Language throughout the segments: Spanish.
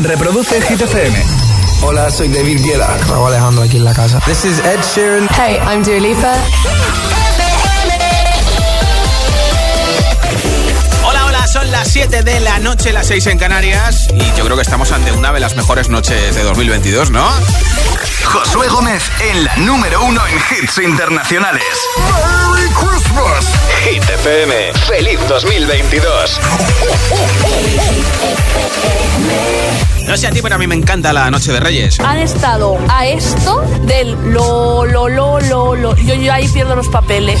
Reproduce Hit FM. Hola, soy David Guetta. Raúl Alejandro aquí en la casa. This is Ed Sheeran. Hey, I'm Dua Lipa. Son las 7 de la noche, las 6 en Canarias. Y yo creo que estamos ante una de las mejores noches de 2022, ¿no? Josué Gómez en la número uno en hits internacionales. ¡Merry Christmas! Hit FM. ¡Feliz 2022! No sé a ti, pero a mí me encanta la Noche de Reyes. Han estado a esto del lo, lo, lo, lo, lo. Yo, yo ahí pierdo los papeles.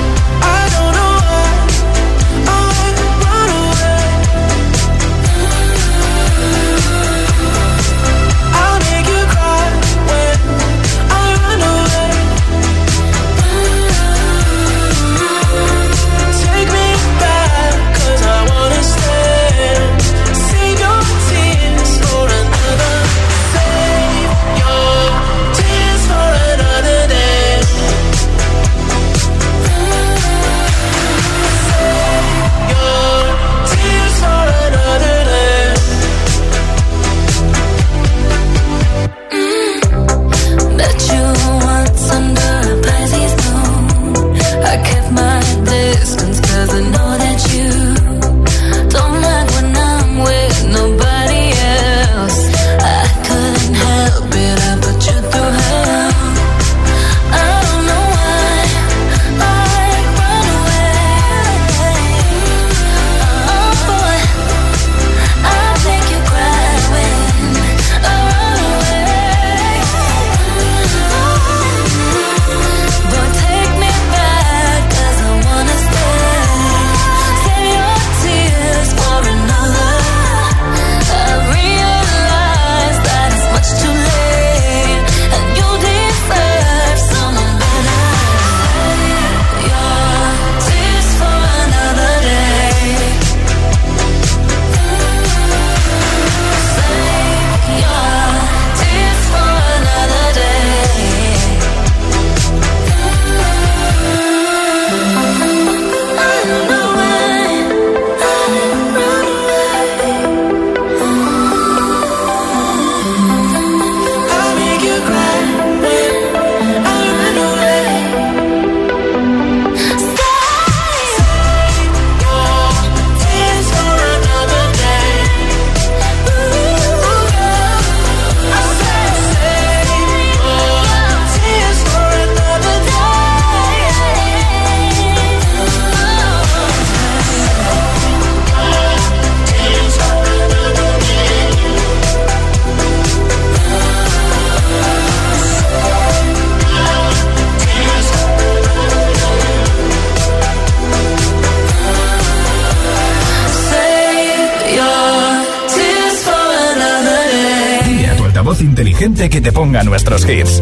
Que te ponga nuestros hits.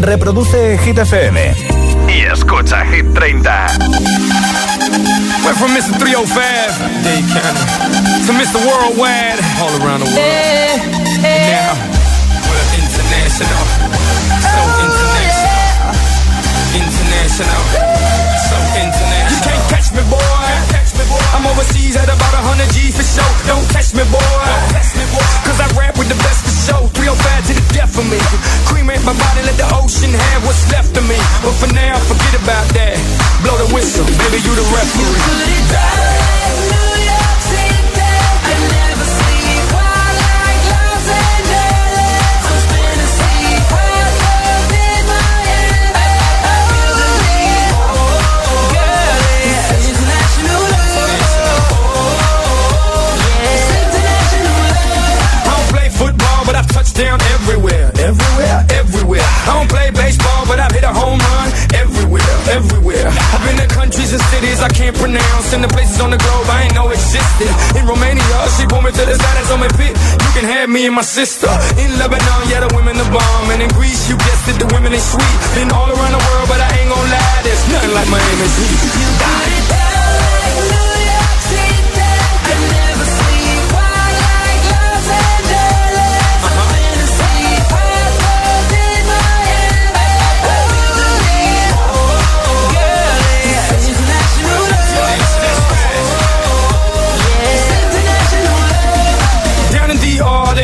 Reproduce Hit FM. Y escucha Hit 30. Went from Mr. 305, Dade County, to Mr. Worldwide, all around the world. Now, we're international. So international. International. I'm overseas at about 100 G for show. Don't catch me, boy. Cause I rap with the best for show. 305 to the death of me. Cremate my body, let the ocean have what's left of me. But for now, forget about that. Blow the whistle, baby, you the referee. I down everywhere. Everywhere, everywhere. I don't play baseball, but I've hit a home run everywhere, everywhere. I've been to countries and cities I can't pronounce, and the places on the globe I ain't know existed. In Romania, she pulled me to the side and told me, Pit, you can have me and my sister. In Lebanon, yeah, the women the bomb, and in Greece, you guessed it, the women ain't sweet. Been all around the world, but I ain't gon' lie, there's nothing like Miami's heat. I never sleep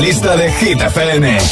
lista de Hit FM.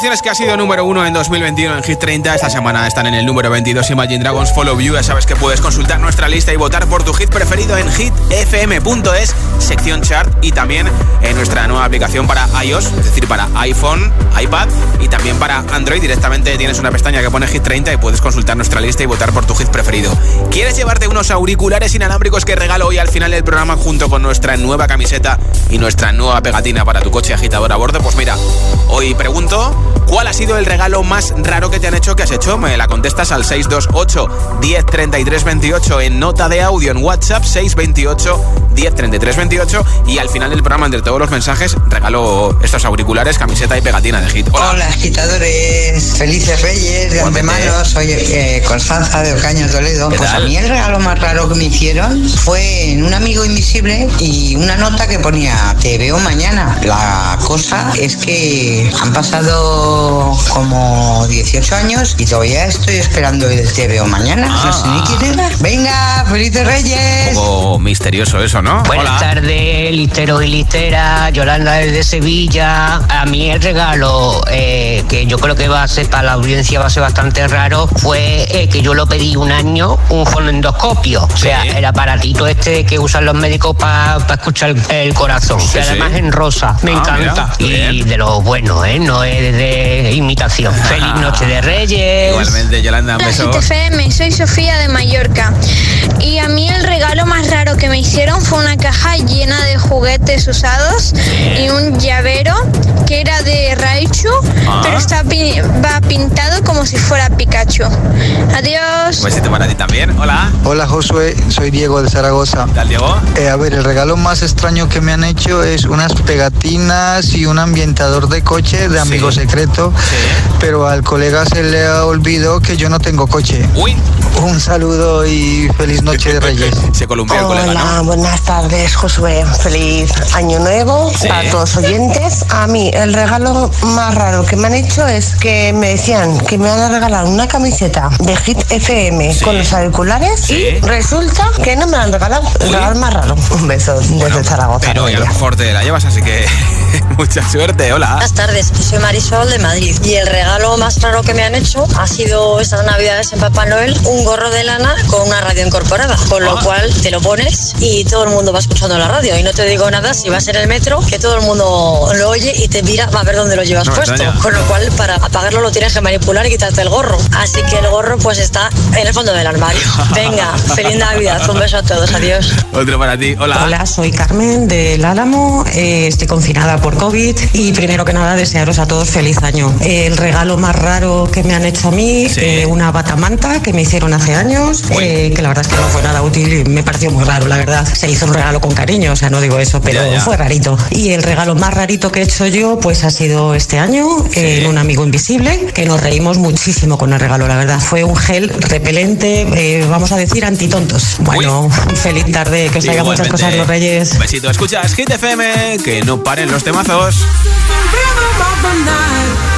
Que ha sido número uno en 2021 en Hit 30. Esta semana están en el número 22 Imagine Dragons Follow You. Ya sabes que puedes consultar nuestra lista y votar por tu hit preferido en hitfm.es, sección chart y también en nuestra nueva aplicación para iOS, es decir, para iPhone, iPad y también para Android. Directamente tienes una pestaña que pone Hit 30 y puedes consultar nuestra lista y votar por tu hit preferido. ¿Quieres llevarte unos auriculares inalámbricos que regalo hoy al final del programa junto con nuestra nueva camiseta y nuestra nueva pegatina para tu coche agitador a bordo? Pues mira, hoy pregunto, ¿cuál ha sido el regalo más raro que te han hecho que has hecho? Me la contestas al 628 10 28 en nota de audio en WhatsApp 628 10 28 y al final del programa entre todos los mensajes regalo estos auriculares, camiseta y pegatina de hit. Hola, agitadores, felices reyes de antemano, soy eh, Constanza de Ocaña Toledo. Pues a mí el regalo más raro que me hicieron fue en un amigo invisible y una nota que ponía te veo mañana. La cosa es que han pasado como 18 años y todavía estoy esperando el te veo mañana. No sé ni quién era. Venga, felices reyes. Un poco misterioso eso, ¿no? Buenas tardes, listeros y listeras. Yolanda desde Sevilla. A mí el regalo eh, que yo creo que va a ser para la audiencia va a ser bastante raro fue eh, que yo lo pedí un año, un fonendoscopio. O sea, el aparatito este que usan los médicos para escuchar el, corazón. que además en rosa. Me ah, encanta. y de lo bueno, ¿eh? No es de imitación. Feliz noche de Reyes. Igualmente, Yolanda, un beso. soy Sofía de Mallorca. Y a mí el regalo más raro que me hicieron fue una caja llena de juguetes usados y un llavero que era de Raichu, ah. pero está va pintado como si fuera Pikachu. Adiós. Un besito para ti también. Hola. Hola Josué, soy Diego de Zaragoza. ¿Qué tal, Diego? Eh, a ver, el regalo más extraño que me han hecho es unas pegatinas y un ambientador de coche de amigo secreto, pero al colega se le ha olvidado que yo no tengo coche. Uy. Un saludo y feliz noche de Reyes. Se columpió el colega, ¿no? buenas tardes, Josué. Feliz año nuevo para todos los oyentes. A mí, el regalo más raro que me han hecho es que me decían que me van a regalar una camiseta de Hit FM con los auriculares y resulta que no me la han regalado. El regalo más raro. Un beso desde Zaragoza. Pero y a lo mejor te la llevas, así que mucha suerte. Hola. Buenas tardes, soy Marisol de Madrid y el regalo más raro que me han hecho ha sido estas navidades en Papá Noel un gorro de lana con una radio incorporada, con lo ah. cual te lo pones y todo el mundo va escuchando la radio y no te digo nada si vas en el metro que todo el mundo lo oye y te mira a ver dónde lo llevas puesto, con lo cual para apagarlo lo tienes que manipular y quitarte el gorro. Así que el gorro pues está en el fondo del armario. Venga, feliz Navidad, un beso a todos, adiós. Otro para ti, hola. Hola, soy Carmen del Álamo, eh, estoy confinada por COVID y primero que nada desearos a todos feliz año. El regalo más raro que me han hecho a mí, eh, una batamanta que me hicieron hace años, eh, que la verdad es que no fue nada útil y me pareció muy raro, la verdad. Se hizo un regalo con cariño, o sea, no digo eso, pero fue rarito. Y el regalo más rarito que he hecho yo, pues ha sido este año, en un amigo invisible, que nos reímos muchísimo con el regalo, la verdad. Fue un gel repelente, eh, vamos a decir, antitontos. Bueno, feliz tarde, que os traiga muchas cosas los Reyes. Un besito, escuchas Hit FM, que no paren los temazos. Hola,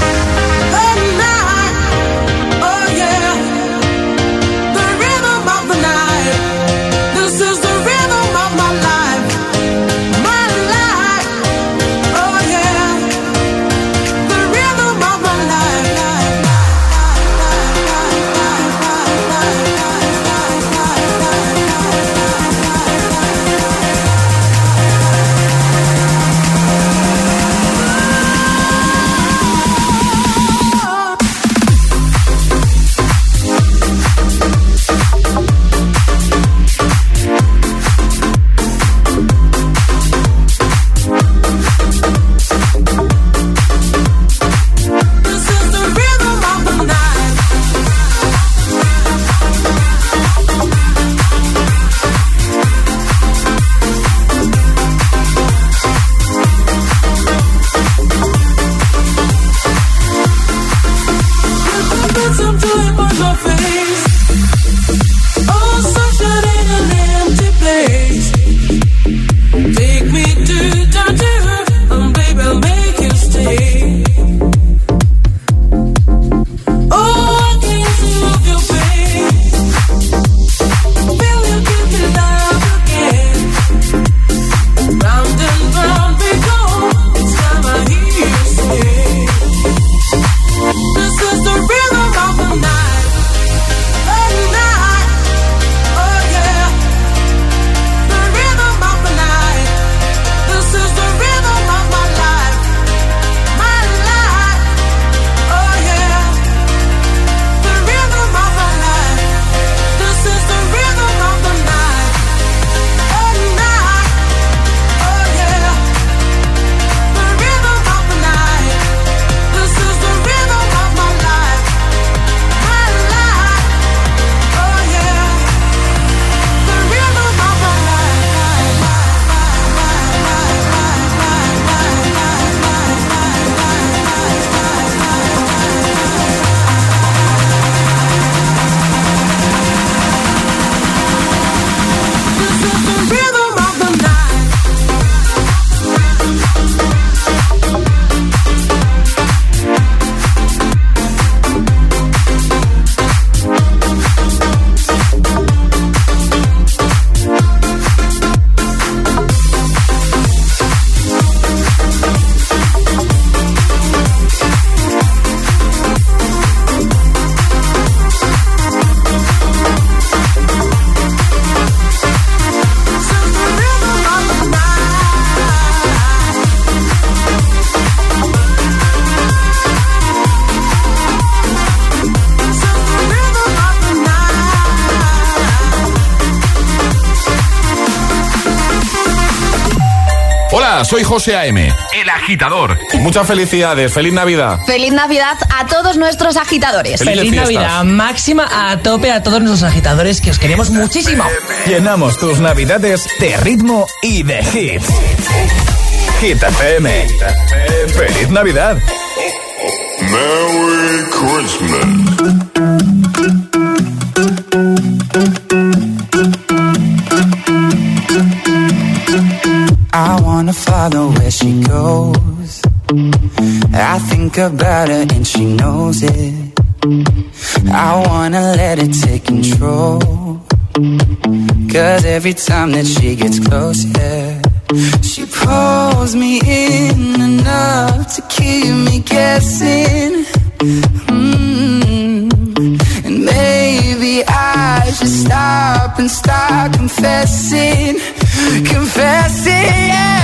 soy José A.M., el agitador. Muchas felicidades, feliz Navidad. Feliz Navidad a todos nuestros agitadores. Feliz Navidad máxima a tope a todos nuestros agitadores que os queremos muchísimo. Llenamos tus Navidades de ritmo y de hits. Hit FM. Feliz Navidad. Merry Christmas. Follow where she goes. I think about her and she knows it. I wanna let it take control. Cause every time that she gets closer, she pulls me in enough to keep me guessing. Mm. And maybe I should stop and start confessing, confessing. Yeah.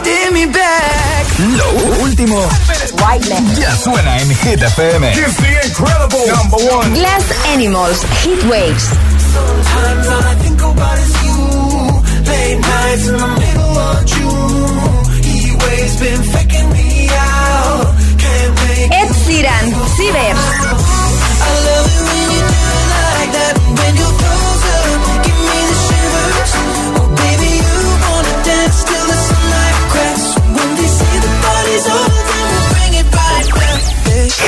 Holding me back. Lo último ya suena en Hit FM. It's the incredible number one. Glass Animals, Heat Waves. Sometimes all I think about is you. Late nights in the middle of June. He waves been faking me out. Can't make Ed Sheeran, Cibers. I love it when you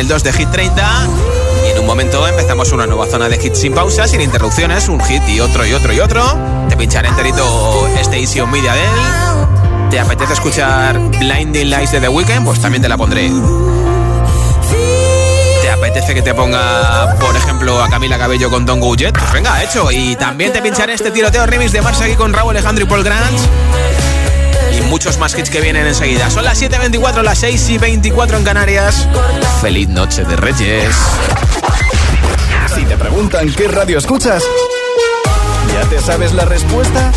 El 2 de Hit 30. Y en un momento empezamos una nueva zona de hits sin pausa, sin interrupciones. Un hit y otro y otro y otro. Te pincharé enterito este Easy on Media de él. ¿Te apetece escuchar Blinding Lights de The Weeknd? Pues también te la pondré. ¿Te apetece que te ponga, por ejemplo, a Camila Cabello con Don Go Pues venga, hecho. Y también te pincharé este tiroteo remix de Mars aquí con Raúl Alejandro y Paul Grant muchos más hits que vienen enseguida. Son las 7.24, las 6 y 24 en Canarias. Feliz noche de Reyes. Si te preguntan qué radio escuchas, ¿ya te sabes la respuesta?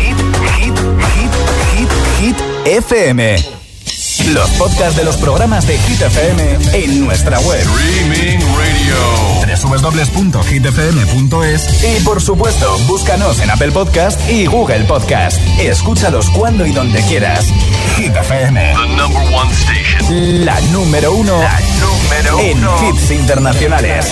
Hit, hit, hit, hit, hit, FM. Los podcasts de los programas de Hit FM en nuestra web. Streaming Radio. www.hitfm.es Y por supuesto, búscanos en Apple Podcast y Google Podcast. Escúchalos cuando y donde quieras. Hit FM. The number one station. La número uno. La número en hits internacionales.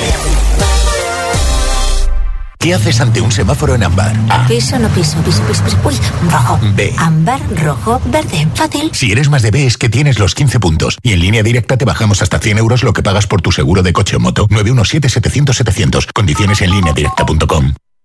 ¿Qué haces ante un semáforo en ámbar? A. Piso, no piso, piso, piso, piso. Uy, rojo. B. Ámbar, rojo, verde. Fácil. Si eres más de B es que tienes los 15 puntos. Y en línea directa te bajamos hasta 100 euros lo que pagas por tu seguro de coche o moto. 917-700-700. Condiciones en línea directa.com.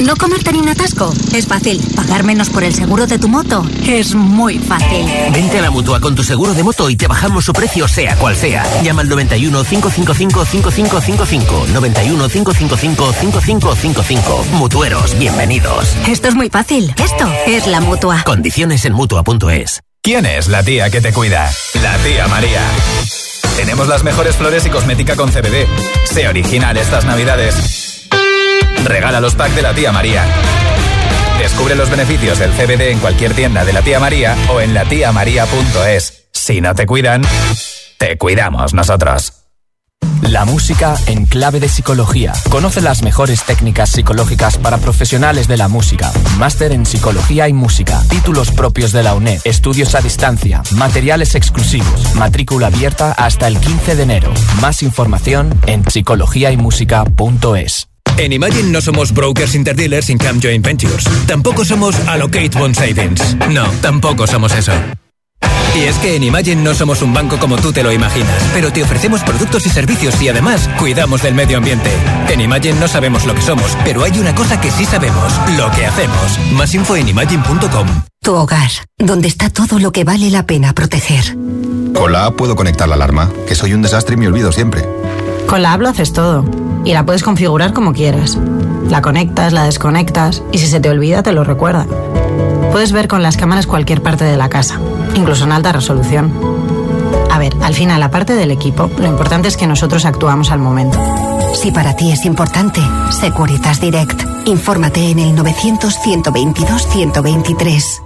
No comerte ni un atasco es fácil. Pagar menos por el seguro de tu moto es muy fácil. Vente a la mutua con tu seguro de moto y te bajamos su precio, sea cual sea. Llama al 91 555 5555. 91 555 5555. Mutueros, bienvenidos. Esto es muy fácil. Esto es la mutua. Condiciones en mutua.es. ¿Quién es la tía que te cuida? La tía María. Tenemos las mejores flores y cosmética con CBD. Sé original estas navidades. Regala los packs de la tía María. Descubre los beneficios del CBD en cualquier tienda de la tía María o en latiamaría.es. Si no te cuidan, te cuidamos nosotros. La música en clave de psicología. Conoce las mejores técnicas psicológicas para profesionales de la música. Máster en psicología y música. Títulos propios de la UNED. Estudios a distancia. Materiales exclusivos. Matrícula abierta hasta el 15 de enero. Más información en psicologiaymusica.es. En Imagine no somos brokers interdealers sin Cam Joint Ventures. Tampoco somos Allocate Bond Savings. No, tampoco somos eso. Y es que en Imagine no somos un banco como tú te lo imaginas, pero te ofrecemos productos y servicios y además cuidamos del medio ambiente. En Imagine no sabemos lo que somos, pero hay una cosa que sí sabemos, lo que hacemos. Más info en imagine.com. Tu hogar, donde está todo lo que vale la pena proteger. Con la app puedo conectar la alarma, que soy un desastre y me olvido siempre. Con la app haces todo y la puedes configurar como quieras. La conectas, la desconectas y si se te olvida te lo recuerda. Puedes ver con las cámaras cualquier parte de la casa, incluso en alta resolución. A ver, al final, aparte del equipo, lo importante es que nosotros actuamos al momento. Si para ti es importante, Securitas Direct. Infórmate en el 900-122-123.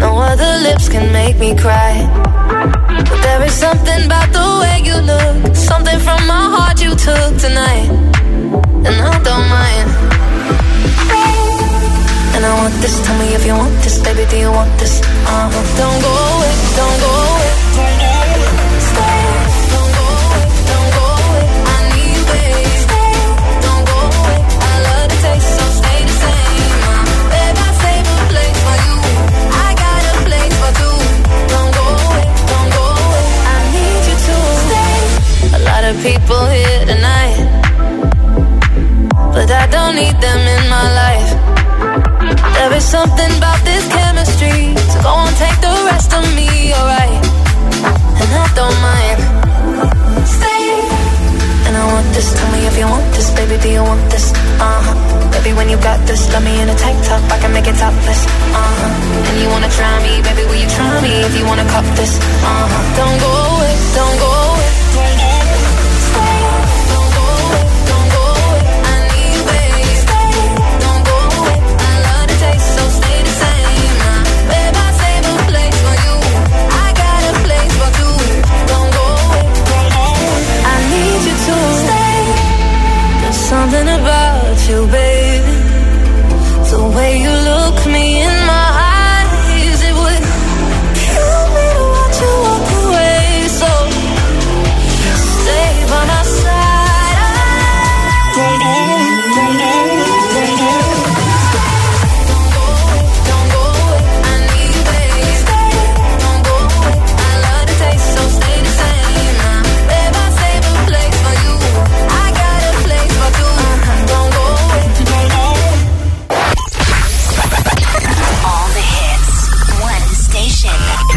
No other lips can make me cry. But There is something about the way you look, something from my heart you took tonight, and I don't mind. And I want this, tell me if you want this, baby, do you want this? Uh-huh. Don't go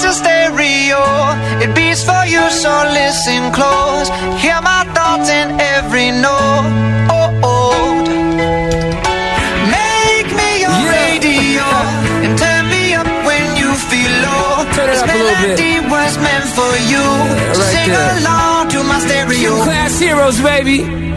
Stereo. It beats for you, so listen close. Hear my thoughts in every note. Oh, oh. Make me your radio and turn me up when you feel low. Turn it this up a little bit. was meant for you. so right sing there. along to my stereo. Class heroes, baby.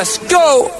Let's go.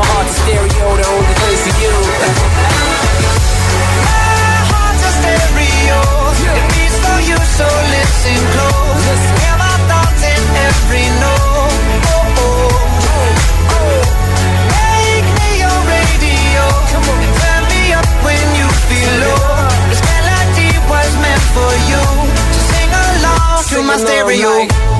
my heart's a stereo, the only place for you. My heart's a stereo. It beats for you, so listen close. Hear my thoughts in every note. Oh, oh. Make me your radio. And turn me up when you feel low. This melody was meant for you. So sing along to my stereo. Oh,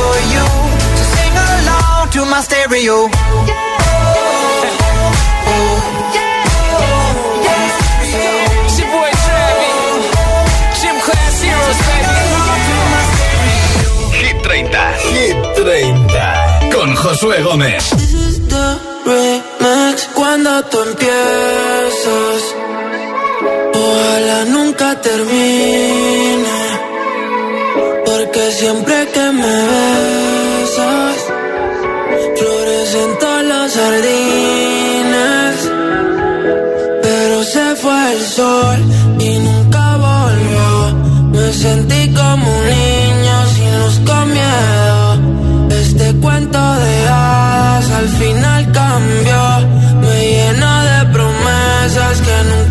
For you. So sing along to my stereo. Baby. Hit 30. Hit 30. Con Josué Gómez. This is the remix cuando tú empiezas. Ojalá nunca termine. Sentí como un niño sin luz con miedo. Este cuento de hadas al final cambió. Me llena de promesas que nunca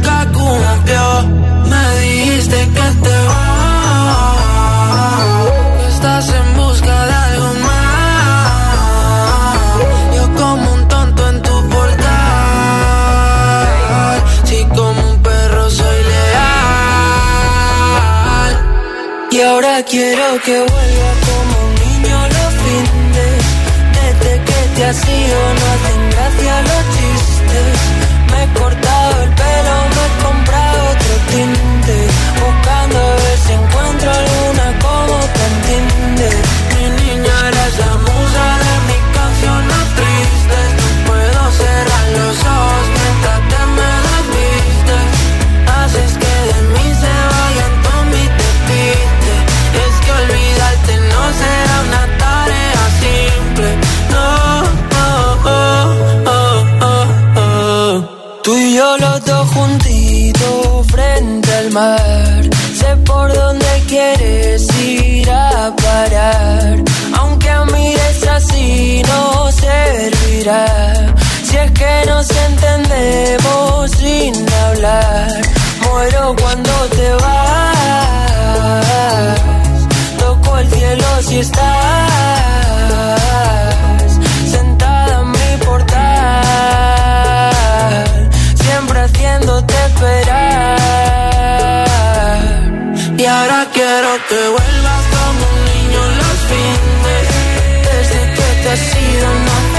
quiero que vuelva como un niño a los fines. Desde que te has ido no hacen gracia los Tú y que vuelvas como un niño los fines. Desde que te has ido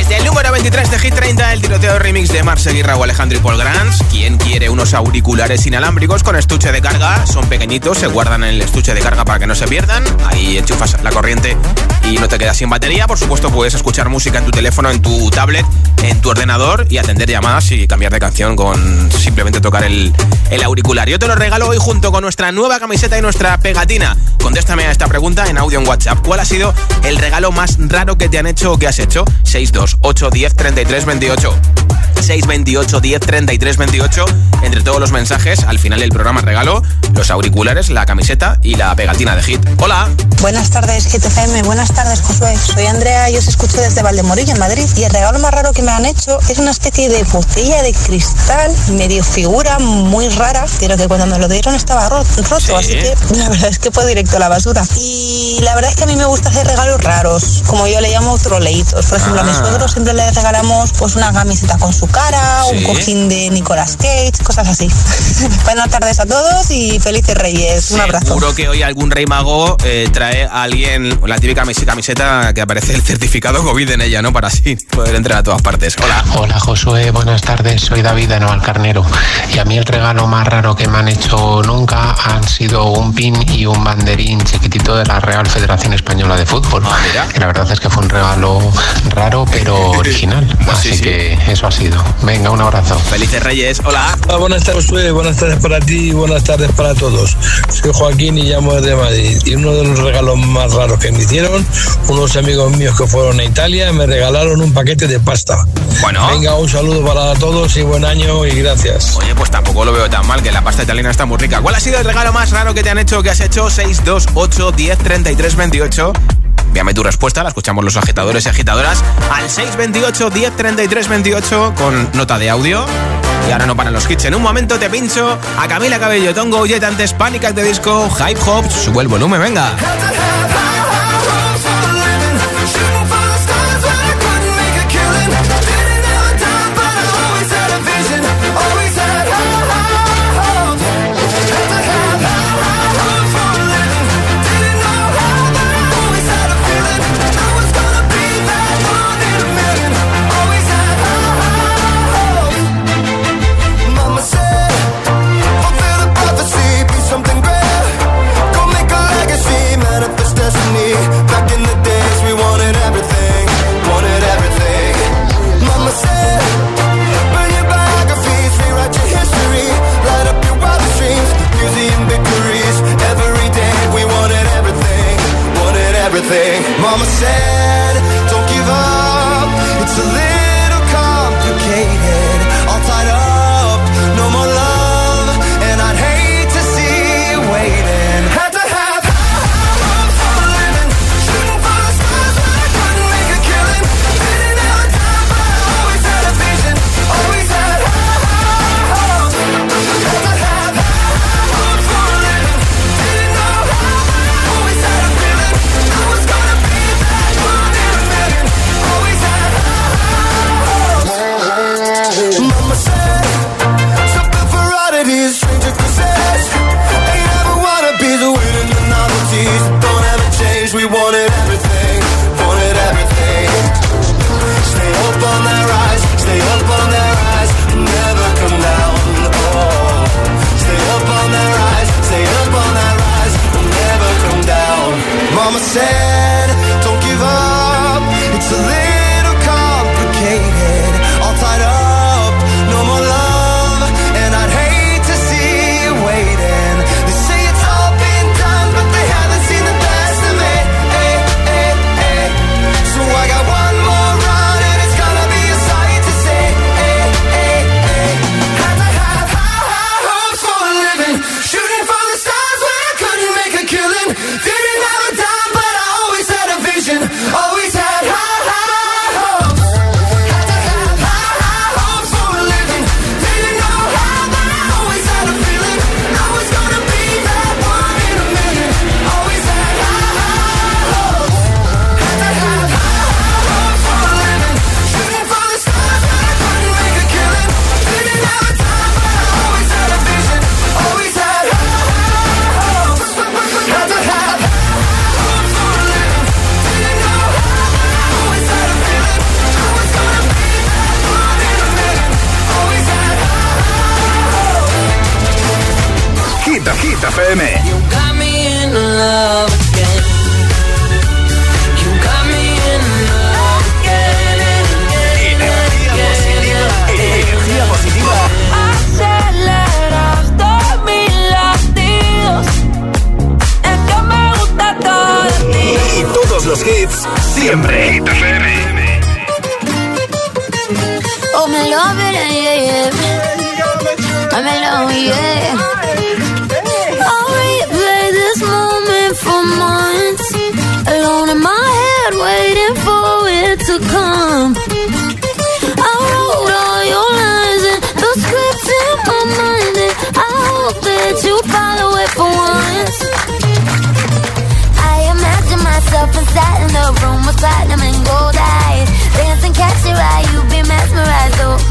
Desde el número 23 de Hit 30, el tiroteo remix de Marce Guirra o Alejandro y Paul Grants. ¿Quién quiere unos auriculares inalámbricos con estuche de carga? Son pequeñitos, se guardan en el estuche de carga para que no se pierdan. Ahí enchufas la corriente y no te quedas sin batería. Por supuesto, puedes escuchar música en tu teléfono, en tu tablet, en tu ordenador y atender llamadas y cambiar de canción con simplemente tocar el, el auricular. Yo te lo regalo hoy junto con nuestra nueva camiseta y nuestra pegatina. Contéstame a esta pregunta en audio en WhatsApp. ¿Cuál ha sido el regalo más raro que te han hecho o que has hecho? 628 10 33 28. 628 10 33 28. Entre todos los mensajes, al final del programa regalo los auriculares, la camiseta y la pegatina de Hit. Hola. Buenas tardes, GTFM. Buenas tardes, Josué. Soy Andrea y os escucho desde Valdemorillo, en Madrid. Y el regalo más raro que me han hecho es una especie de botella de cristal, medio figura, muy rara, pero que cuando me lo dieron estaba roto. Así que la verdad es que fue directo a la basura. Y la verdad es que a mí me gusta hacer regalos raros, como yo le llamo troleitos. Por ejemplo, a mi Ah. suegro siempre le regalamos pues una camiseta con su cara, Sí. un cojín de Nicolas Cage, cosas así. Buenas tardes a todos y felices Reyes. Un abrazo. Seguro que hoy algún rey mago eh, trae a alguien la típica camis- camiseta que aparece el certificado COVID en ella, ¿no? Para así poder entrar a todas partes. Hola. Hola Josué, buenas tardes, soy David de Navalcarnero y a mí el regalo más raro que me han hecho nunca han sido un pin y un banderín chiquitito de la Real Federación Española de Fútbol. Que la verdad es que fue un regalo raro pero original, así que eso ha sido. Venga, un abrazo. Felices Reyes, hola. Hola, buenas tardes, Josué. Buenas tardes para ti y buenas tardes para todos. Soy Joaquín y llamo desde Madrid. Y uno de los regalos más raros que me hicieron, unos amigos míos que fueron a Italia me regalaron un paquete de pasta. Bueno. Venga, un saludo para todos y buen año y gracias. Oye, pues tampoco lo veo tan mal, que la pasta italiana está muy rica. ¿Cuál ha sido el regalo más raro que te han hecho o que has hecho? 628 10 33 28. Envíame tu respuesta, la escuchamos los agitadores y agitadoras al 628 10 33 28 con nota de audio. Y ahora no paran los hits. En un momento te pincho a Camila Cabello, Tongo Jet antes Panic at the Disco, Hype Hop, sube el volumen, venga. Inside in my head, waiting for it to come. I wrote all your lines, those critical minds. I hope that you follow it for once. I imagine myself in sat in the room with platinum and gold eyes. Dancing, catch your eye, you be mesmerized, oh.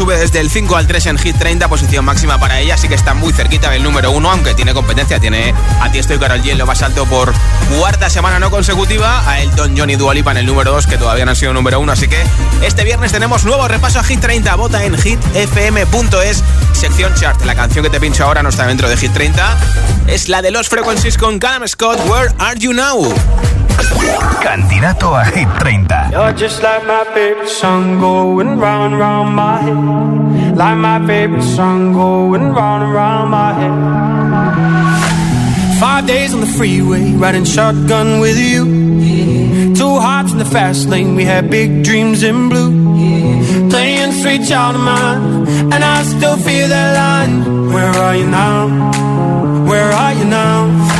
Sube desde el 5 al 3 en Hit 30, posición máxima para ella, así que está muy cerquita del número 1, aunque tiene competencia, tiene a ti estoy Carol G en lo más alto por cuarta semana no consecutiva, a Elton John y Dua Lipa en el número 2, que todavía no han sido número 1, así que este viernes tenemos nuevo repaso a Hit 30, vota en hitfm.es, sección chart, la canción que te pincho ahora no está dentro de Hit 30, es la de los Frequencies con Callum Scott, Where Are You Now? Candidato a Hit 30. You're just like my favorite song going round round my head. Like my favorite song going round round my head. Five days on the freeway, riding shotgun with you. Two hearts in the fast lane, we had big dreams in blue. Playing sweet child of mine, and I still feel that line. Where are you now? Where are you now?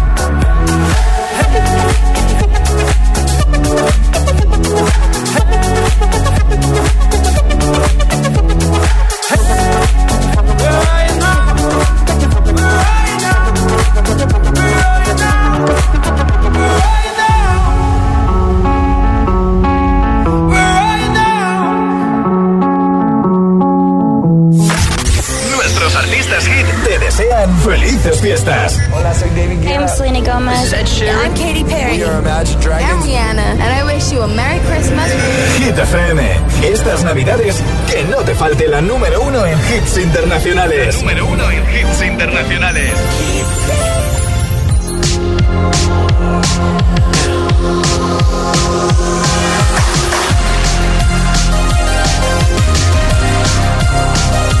Fiestas. Hola, soy David Guetta. I'm Selena Gomez. I'm Katy Perry. We are Imagine Dragons. I'm Rihanna, and I wish you a Merry Christmas. Hit FM. Estas navidades, que no te falte la número uno en hits internacionales. número uno en hits internacionales. I've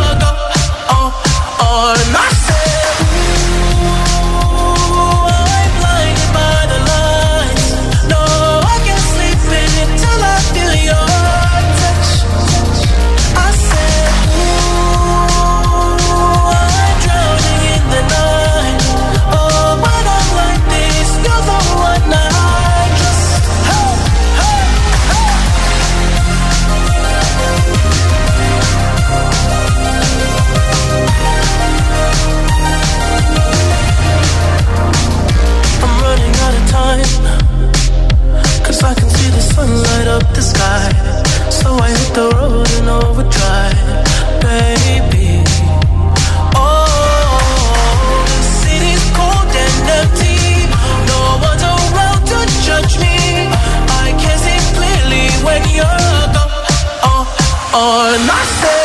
On I said, Oh, oh,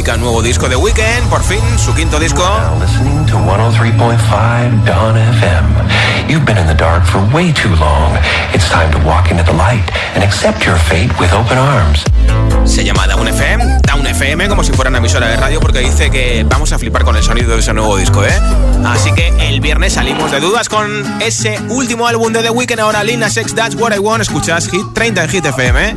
publica nuevo disco de Weekend, por fin, su quinto disco. listening to 103.5 Dawn FM. You've been in the dark for way too long. It's time to walk into the light and accept your fate with open arms. Se llama Down FM, Down FM, como si fuera una emisora de radio, porque dice que vamos a flipar con el sonido de ese nuevo disco, ¿eh? Así que el viernes salimos de dudas con ese último álbum de The Weeknd, ahora Lina Sex, That's What I Want. Escuchas Hit 30 en Hit FM,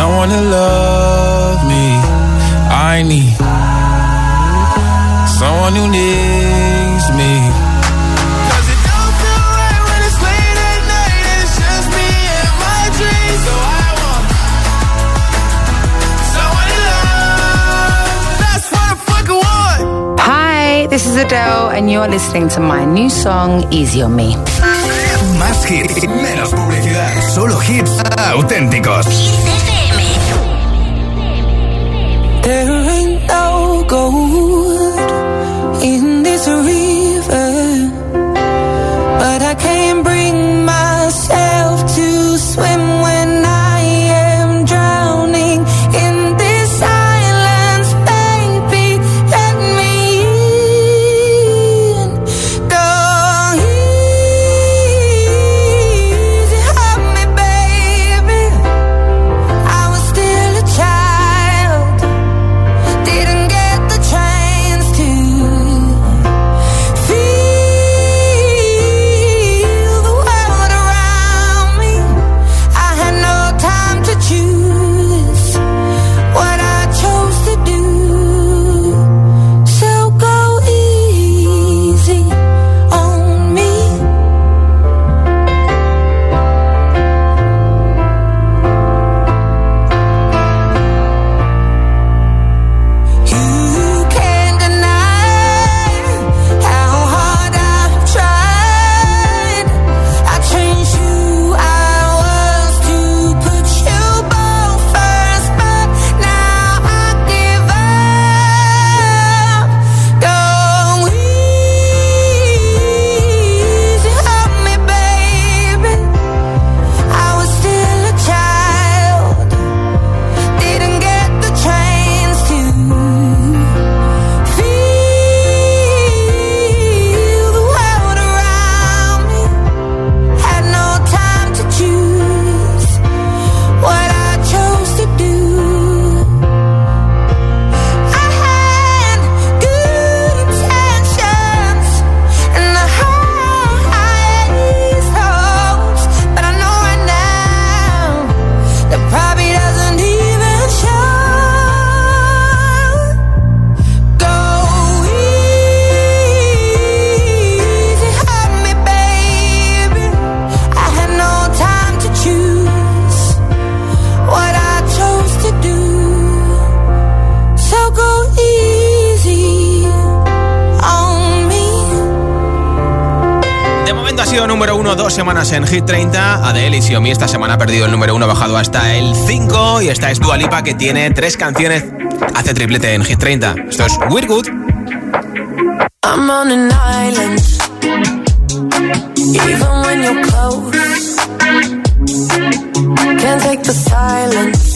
someone to love me. I need someone who needs me. 'Cause it don't feel right when it's late at night and it's just me and my dreams. So I want someone to love. That's what I fucking want. Hi, this is Adele, and you're listening to my new song, Easy on Me. Más hits, menos publicidad. Solo hits auténticos. There ain't no gold 30. Adele y Xiaomi esta semana ha perdido el número uno, ha bajado hasta el 5. Y esta es Dua Lipa que tiene tres canciones, hace triplete en Hit 30. Esto es We're Good. I'm on an island. Even when you're close, can't take the silence.